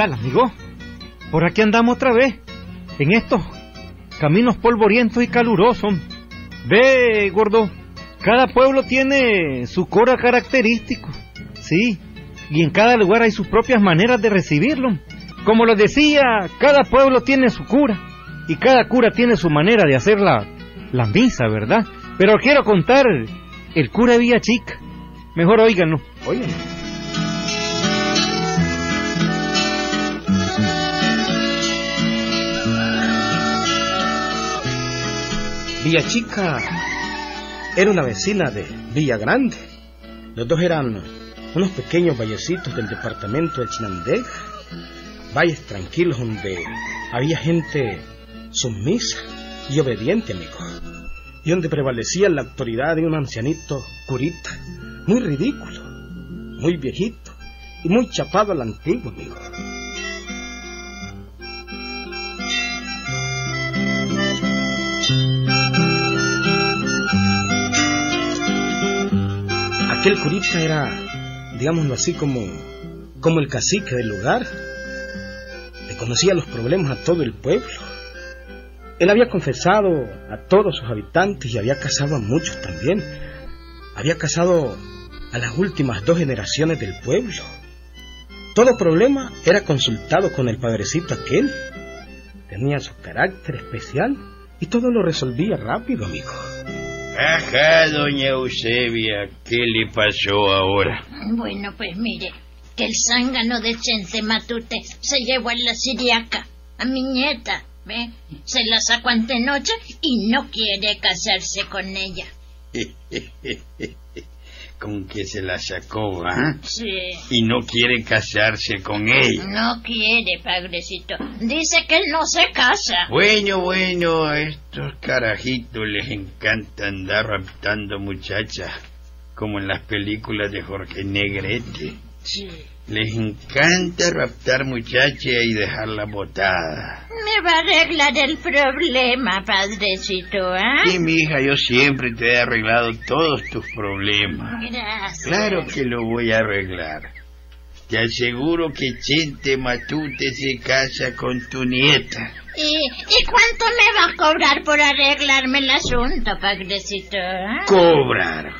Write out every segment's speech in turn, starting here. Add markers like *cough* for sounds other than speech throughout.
tal, amigo? Por aquí andamos otra vez, en estos caminos polvorientos y calurosos. Ve, gordo, cada pueblo tiene su cora característico, sí, y en cada lugar hay sus propias maneras de recibirlo. Como lo decía, cada pueblo tiene su cura, y cada cura tiene su manera de hacer la, misa, ¿verdad? Pero quiero contar el cura Villa Chica. Mejor óiganlo, óiganlo. Villa Chica era una vecina de Villa Grande. Los dos eran unos pequeños vallecitos del departamento de Chinandega. Valles tranquilos donde había gente sumisa y obediente, amigo. Y donde prevalecía la autoridad de un ancianito curita, muy ridículo, muy viejito y muy chapado a la antigua, amigo. Aquel curita era, digámoslo así, como, como el cacique del lugar. Le conocía los problemas a todo el pueblo. Él había confesado a todos sus habitantes y había casado a muchos también. Había casado a las últimas dos generaciones del pueblo. Todo problema era consultado con el padrecito aquel. Tenía su carácter especial y todo lo resolvía rápido, amigo. Ajá, doña Eusebia, ¿qué le pasó ahora? Bueno, pues mire, que el zángano de Chente Matute se llevó a la siriaca, a mi nieta, ¿ve? Se la sacó antenoche y no quiere casarse con ella. *laughs* con que se la sacó, ¿ah? Sí. Y no quiere casarse con ella. No quiere, padrecito. Dice que él no se casa. Bueno, bueno, a estos carajitos les encanta andar raptando muchachas, como en las películas de Jorge Negrete. Sí. Les encanta raptar muchachas y dejarla botada. Me va a arreglar el problema, padrecito, ¿ah? Sí, mi hija, yo siempre te he arreglado todos tus problemas. Gracias. Claro que lo voy a arreglar. Te aseguro que Chente Matute se casa con tu nieta. ¿Y, ¿Y cuánto me va a cobrar por arreglarme el asunto, padrecito? ah? Cobrar.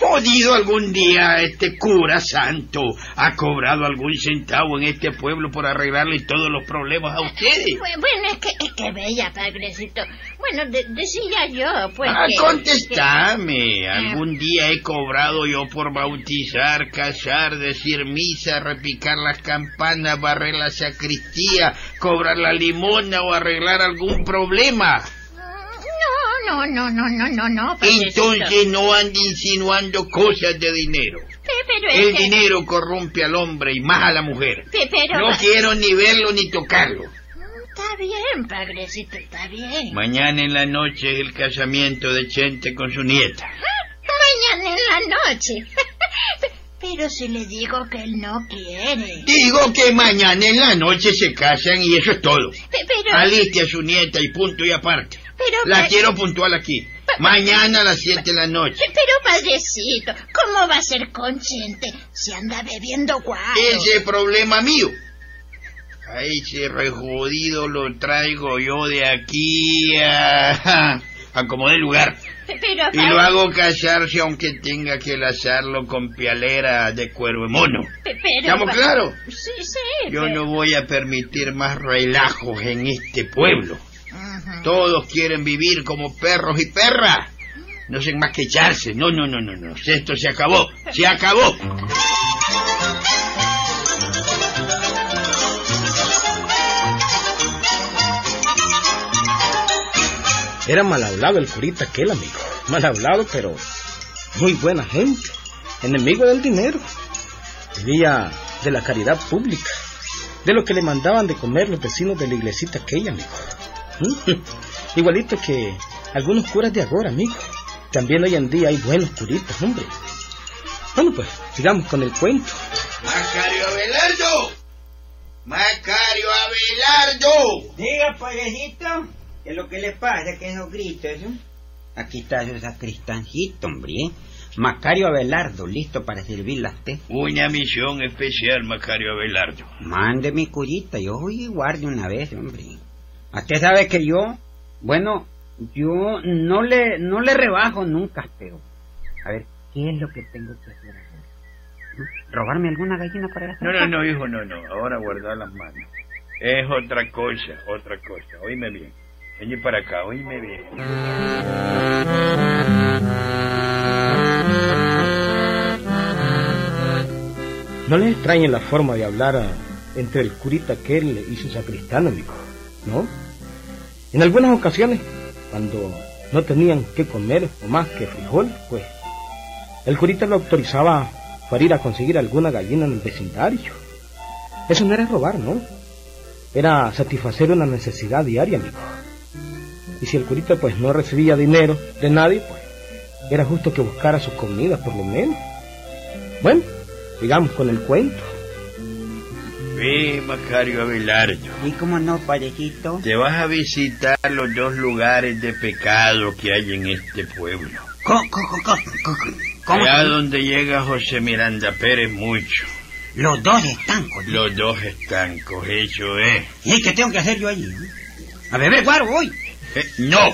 ¿Podido algún día este cura santo ha cobrado algún centavo en este pueblo por arreglarle todos los problemas a ustedes? Bu- Bueno, es que, es que bella, padrecito. Bueno, de- decía yo, pues. Ah, que- contestame. ¿Algún día he cobrado yo por bautizar, casar, decir misa, repicar las campanas, barrer la sacristía, cobrar la limona o arreglar algún problema? No, no, no, no, no, no. Entonces no ande insinuando cosas de dinero. Pe- Pero es El que- dinero corrompe al hombre y más a la mujer. pero... No quiero ni verlo ni tocarlo. Está bien, padrecito, está bien. Mañana en la noche es el casamiento de Chente con su nieta. Mañana en la noche. *laughs* Pero si le digo que él no quiere. Digo que mañana en la noche se casan y eso es todo. Pero... Aliste a su nieta y punto y aparte. Pero... La quiero puntual aquí. Mañana a las 7 de la noche. Pe- Pero, padrecito, ¿cómo va a ser consciente si anda bebiendo guaro? Ese problema mío. A ese rejodido lo traigo yo de aquí a, *laughs* a como de lugar. Pero, Y lo hago casarse aunque tenga que lazarlo con pialera de cuero de mono. Pero- ¿Estamos claros? Sí, sí. Yo pero- no voy a permitir más relajos en este pueblo. Todos quieren vivir como perros y perras. No hacen más que echarse. No, no, no, no, no. Esto se acabó. Se acabó. Era mal hablado el curita aquel, amigo. Mal hablado, pero muy buena gente. Enemigo del dinero. Vivía de la caridad pública. De lo que le mandaban de comer los vecinos de la iglesita aquella, amigo. *laughs* Igualito que algunos curas de ahora, amigo. También hoy en día hay buenos curitas, hombre. Bueno, pues, sigamos con el cuento. Macario Abelardo. Macario Abelardo. Diga, payasito, que lo que le pasa que no grita, ¿no? Aquí está su sacristancito, hombre. ¿eh? Macario Abelardo, listo para servirle a usted. Una misión especial, Macario Abelardo. Mande mi curita, yo voy y guarde una vez, hombre. Usted sabe que yo, bueno, yo no le, no le rebajo nunca, pero... A ver, ¿qué es lo que tengo que hacer ahora? ¿Robarme alguna gallina para la No, no, no, hijo, no, no. Ahora guardar las manos. Es otra cosa, otra cosa. Oíme bien. Vení para acá, oíme bien. No les extrañe la forma de hablar entre el curita aquel y su sacristán, amigo, ¿no? En algunas ocasiones, cuando no tenían que comer o más que frijol, pues el curita lo autorizaba para ir a conseguir alguna gallina en el vecindario. Eso no era robar, ¿no? Era satisfacer una necesidad diaria, amigo. Y si el curita pues no recibía dinero de nadie, pues era justo que buscara su comida por lo menos. Bueno, sigamos con el cuento. Ve, Macario Abelardo. ¿Y cómo no, padrecito? Te vas a visitar los dos lugares de pecado que hay en este pueblo. ¿Cómo? ¿Cómo? ¿Cómo? ¿Cómo? Allá donde llega José Miranda Pérez mucho. Los dos estancos. ¿no? Los dos estancos, eso es. ¿Y qué tengo que hacer yo allí? A beber guaro voy. Eh, no,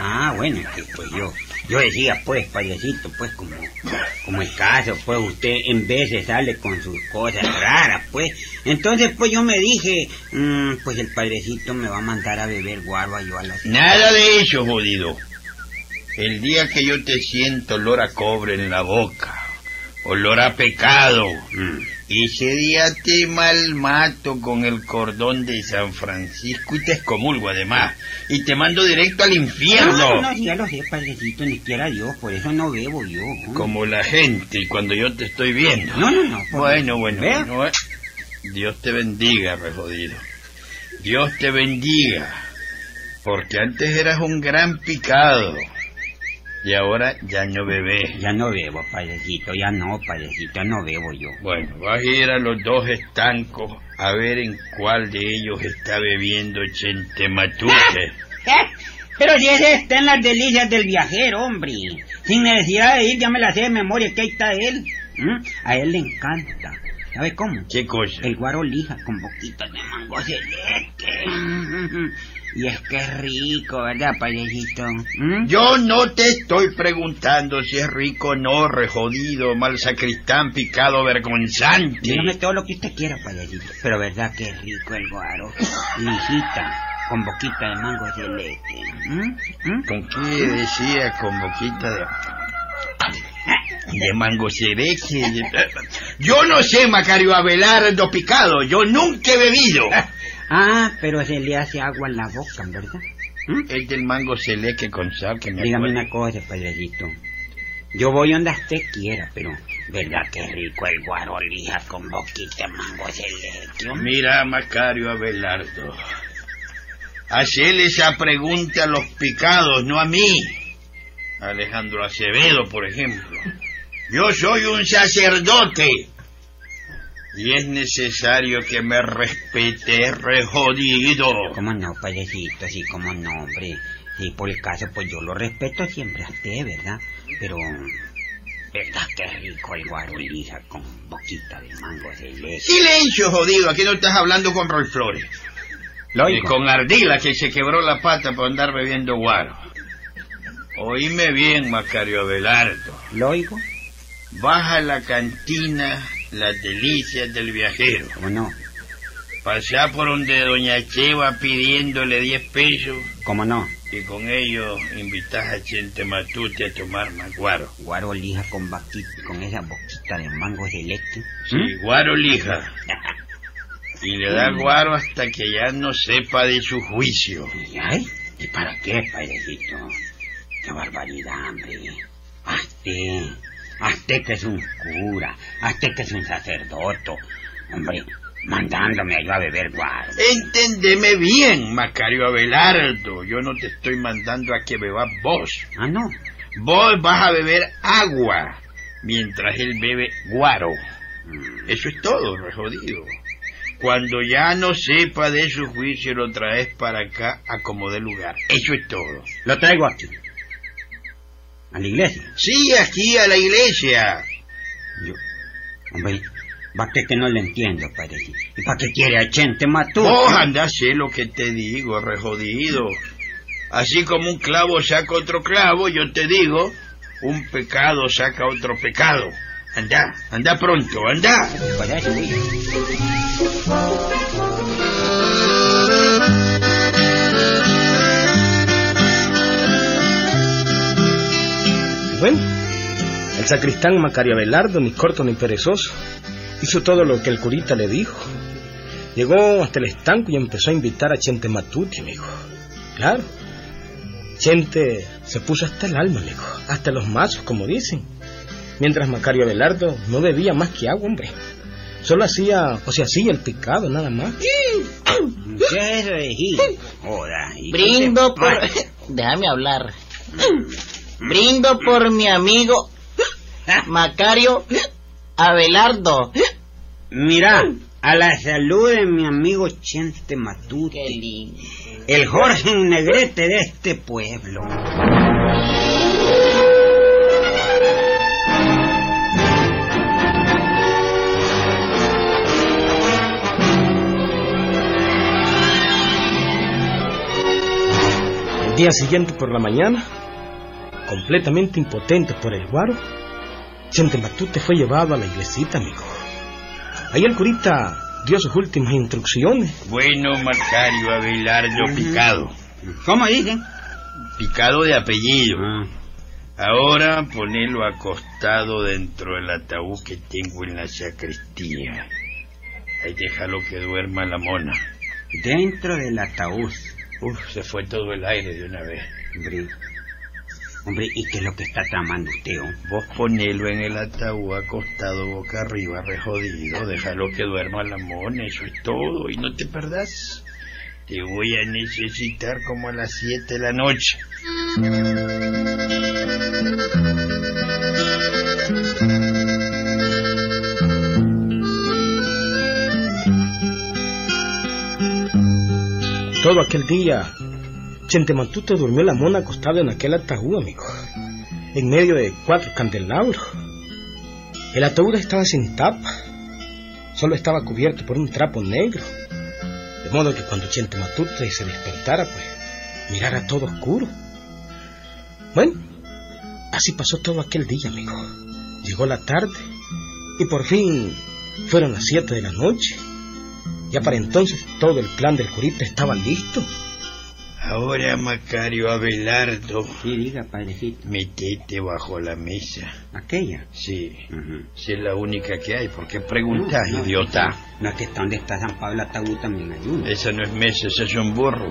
Ah, bueno, que pues yo, yo decía, pues, payasito, pues, como, como el caso, pues, usted en veces sale con sus cosas raras, pues. Entonces, pues, yo me dije, mm, pues, el padrecito me va a mandar a beber guarba yo a las... nada de eso, jodido. El día que yo te siento olor a cobre en la boca, olor a pecado, Mm. Ese día te malmato con el cordón de San Francisco y te excomulgo además, y te mando directo al infierno. No, no, sí, ya lo sé, padrecito, ni quiera Dios, por eso no bebo yo. ¿no? Como la gente cuando yo te estoy viendo. No, no, no. Bueno, bueno, bueno, eh. Dios te bendiga, re jodido. Dios te bendiga. Porque antes eras un gran picado. Y ahora ya no bebés. Ya no bebo, padrecito, ya no, padrecito, ya no bebo yo. Bueno, vas a ir a los dos estancos a ver en cuál de ellos está bebiendo Chentematute. *laughs* Pero si ese está en las delicias del viajero, hombre. Sin necesidad de ir, ya me la sé de memoria, que ahí está él. ¿Mm? A él le encanta. ¿Sabe cómo? ¿Qué cosa? El guaro lija con boquitas de mango celeste. *laughs* Y es que es rico, ¿verdad, padrecito? ¿Mm? Yo no te estoy preguntando si es rico o no, rejodido, mal sacristán, picado, vergonzante. Dígame todo lo que usted quiera, padrecito. Pero verdad que es rico el guaro. Lijita, con boquita de mango celeste. ¿Mm? ¿Mm? ¿Con qué decía con boquita de... de mango cereje? *laughs* Yo no sé, Macario Abelardo Picado, yo nunca he bebido. *laughs* Ah, pero se le hace agua en la boca, ¿verdad? ¿Mm? Es del mango celeque con sal que me Dígame acuerdo. una cosa, padrecito. Yo voy donde usted quiera, pero verdad que rico el guaro lija con boquita mango celeste. hombre? Mira, Macario Abelardo. Hacele esa pregunta a los picados, no a mí. Alejandro Acevedo, por ejemplo. Yo soy un sacerdote. Y es necesario que me respete, rejodido. ¿Cómo no, padrecito? Sí, cómo no, hombre. Sí, por el caso, pues yo lo respeto siempre a usted, ¿verdad? Pero, verdad que rico el guaro lija con boquita de mango celeste. Silencio, jodido. Aquí no estás hablando con Roy Flores. Lo oigo. con Ardila, que se quebró la pata por andar bebiendo guaro. Oíme bien, Macario Abelardo. ¿Lo oigo? Baja a la cantina Las Delicias del Viajero. ¿Cómo no? Pasá por donde Doña Cheva pidiéndole 10 pesos ¿Cómo no? y con ello invitás a Chente Matute a tomar más guaro. Guaro lija con boquita, con esa boquita de mango celeste. Sí, ¿Mm? guaro lija. *laughs* Y le da guaro hasta que ya no sepa de su juicio. Y, Ay, ¿y para qué, padrecito? Qué barbaridad, hombre. Hazte, hazte que es un cura, hazte que es un sacerdote. Hombre, mandándome a yo a beber guaro. Entendeme bien, Macario Abelardo. Yo no te estoy mandando a que bebas vos. Ah, no. Vos vas a beber agua mientras él bebe guaro. Mm, Eso es todo, re jodido. Cuando ya no sepa de su juicio, lo traes para acá a como de lugar. Eso es todo. Lo traigo aquí. ¿A la iglesia? Sí, aquí a la iglesia. Yo, hombre, va que que no le entiendo, padrecito. ¿Y para qué quiere a Chente Matú? Vos anda, sé lo que te digo, re jodido. Así como un clavo saca otro clavo, yo te digo, un pecado saca otro pecado. Anda, anda pronto, anda. Para eso sacristán Macario Abelardo, ni corto ni perezoso, hizo todo lo que el curita le dijo. Llegó hasta el estanco y empezó a invitar a Chente Matuti, amigo. Claro, Chente se puso hasta el alma, amigo, hasta los mazos, como dicen. Mientras Macario Abelardo no bebía más que agua, hombre. Solo hacía, o se hacía el picado, nada más. ¿Qué es eso de Gil? Joda. ¿y qué Brindo por... Déjame hablar. Brindo por mi amigo *laughs* Macario Abelardo. Mira, a la salud de mi amigo Chente Matute, Qué lindo. el Jorge Negrete de este pueblo. El día siguiente por la mañana, completamente impotente por el guaro, Chente Matute fue llevado a la iglesita, amigo. Ahí el curita dio sus últimas instrucciones. Bueno, Macario Abelardo Picado. ¿Cómo dicen? Picado de apellido. Ah, Ahora ponelo acostado dentro del ataúd que tengo en la sacristía. Ahí déjalo que duerma la mona. dentro del ataúd. Uf, se fue todo el aire de una vez. Hombre, ¿y qué es lo que está tramando usted? oh? Vos ponelo en el ataúd acostado boca arriba, re jodido. Déjalo que duerma la mona, eso es todo. Y no te perdás. Te voy a necesitar como a las siete de la noche. Todo aquel día, Chente Matute durmió la mona acostada en aquel ataúd, amigo. En medio de cuatro candelabros. El ataúd estaba sin tapa. Solo estaba cubierto por un trapo negro. De modo que cuando Chente Matute se despertara, pues, mirara todo oscuro. Bueno, así pasó todo aquel día, amigo. Llegó la tarde y por fin fueron las siete de la noche. Ya para entonces todo el plan del curita estaba listo. Ahora, Macario Abelardo, Sí, diga, padrecito. metete bajo la mesa. Aquella. Sí, si es la única que hay. ¿Por qué preguntas, No, no, idiota? No, es que está donde está San Pablo ataúd también hay uno. Esa no es mesa, ese es un burro.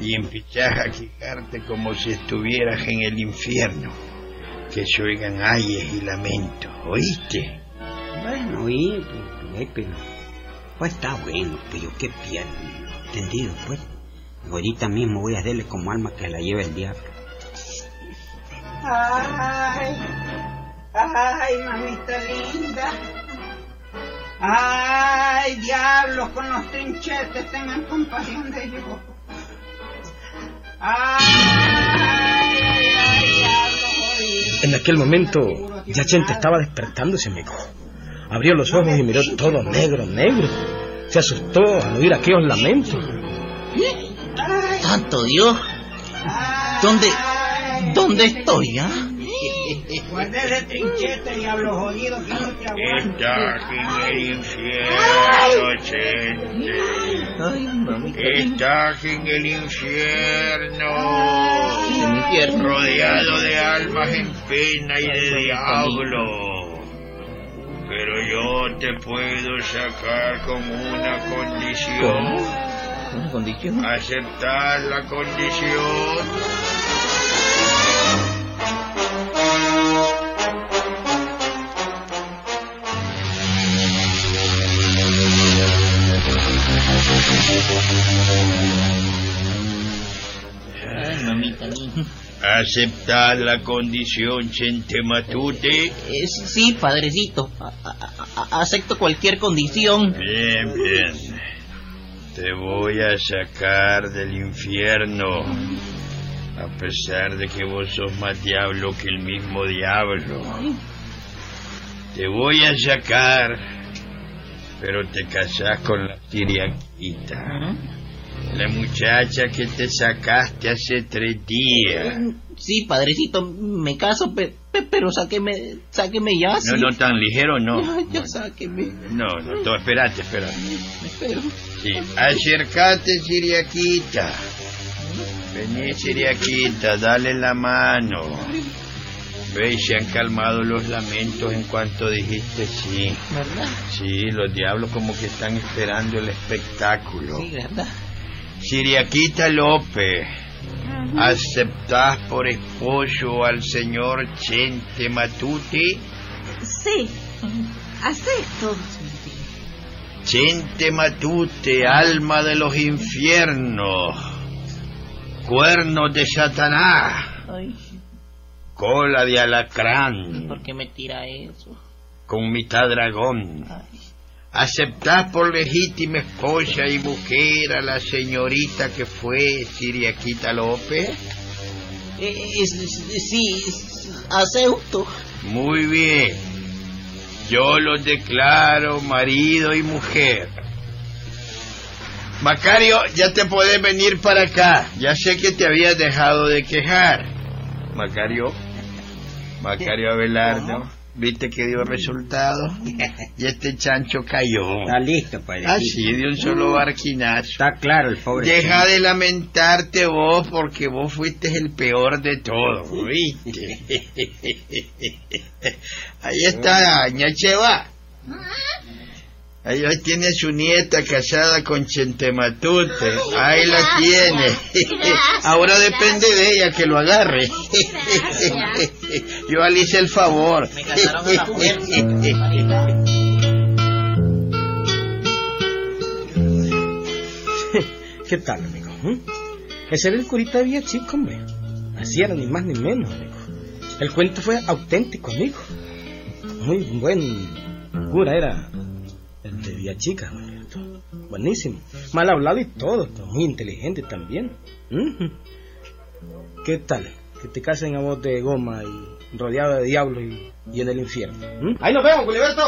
Y empezás a quejarte como si estuvieras en el infierno. Que se oigan ayes y lamentos, ¿oíste? Bueno, oí, pues, pero... Pues está bueno, pero qué pierdo. ¿Entendido, pues? Ahorita mismo voy a hacerle como alma que la lleva el diablo. Ay, ay, mamita linda. Ay, diablos con los trinchetes, tengan compasión de yo. Ay, ay, ay, diablos. En aquel momento, ya Chente estaba despertándose, amigo. Abrió los ojos y miró todo negro, negro. Se asustó al oír aquellos lamentos. Santo Dios. ¿Dónde, dónde estoy, ah? guarda ese trinchete, diablo jodido, que no te aguanta. Estás en el infierno, gente. Ay, mamita. Estás en el infierno. En infierno. Rodeado de almas en pena y de diablo. Pero yo te puedo sacar con una condición. ¿Una condición? ¿Aceptar la condición? Ay, mamita mía. ¿Aceptar la condición, Chente Matute? Eh, sí, padrecito. A- a- a- acepto cualquier condición. Bien, bien. Te voy a sacar del infierno. A pesar de que vos sos más diablo que el mismo diablo. Te voy a sacar, pero te casás con la siriaquita. La muchacha que te sacaste hace tres días. Sí, padrecito, me caso, pe- pe- pero sáqueme, sáqueme ya. No, sí. no tan ligero, no. Ya, ya sáqueme. No, no, no, espérate, espérate. Pero, Sí. Acercate, Siriaquita. Vení, Siriaquita, dale la mano. Ve, se han calmado los lamentos en cuanto dijiste sí. ¿verdad? Sí, los diablos como que están esperando el espectáculo. Sí, ¿verdad? Siriaquita López, ¿aceptás por esposo al señor Chente Matute? Sí, acepto. Chente Matute, alma de los infiernos, cuernos de Satanás, Ay, cola de alacrán, ¿por qué me tira eso? con mitad dragón. Ay, ¿Aceptás por legítima esposa y mujer a la señorita que fue Siriaquita López? eh, sí, acepto. Muy bien. Yo los declaro marido y mujer. Macario, ya te puedes venir para acá. Ya sé que te habías dejado de quejar. Macario. Macario Abelardo. ¿Viste que dio resultado? *laughs* Y este chancho cayó. Está listo, padrecito. Así, de un solo barquinazo. Está claro el pobre. Deja de lamentarte vos porque vos fuiste el peor de todos, ¿viste? *laughs* Ahí está Ñacheva. Ahí ahí tiene a su nieta casada con Chentematute. Ahí la tiene. Ahora depende de ella que lo agarre. Yo le hice el favor. Me casaron a la fuerza. ¿Qué tal, amigo? ¿Mm? Ese era el curita de Villachico, hombre. Así era, ni más ni menos, amigo. El cuento fue auténtico, amigo. Muy buen cura era Villachica, amigo. Buenísimo. Mal hablado y todo, muy inteligente también. ¿Qué tal? Que te casen a vos de goma y rodeado de diablos y, y en el infierno. ¿Mm? Ahí nos vemos, Culiberto.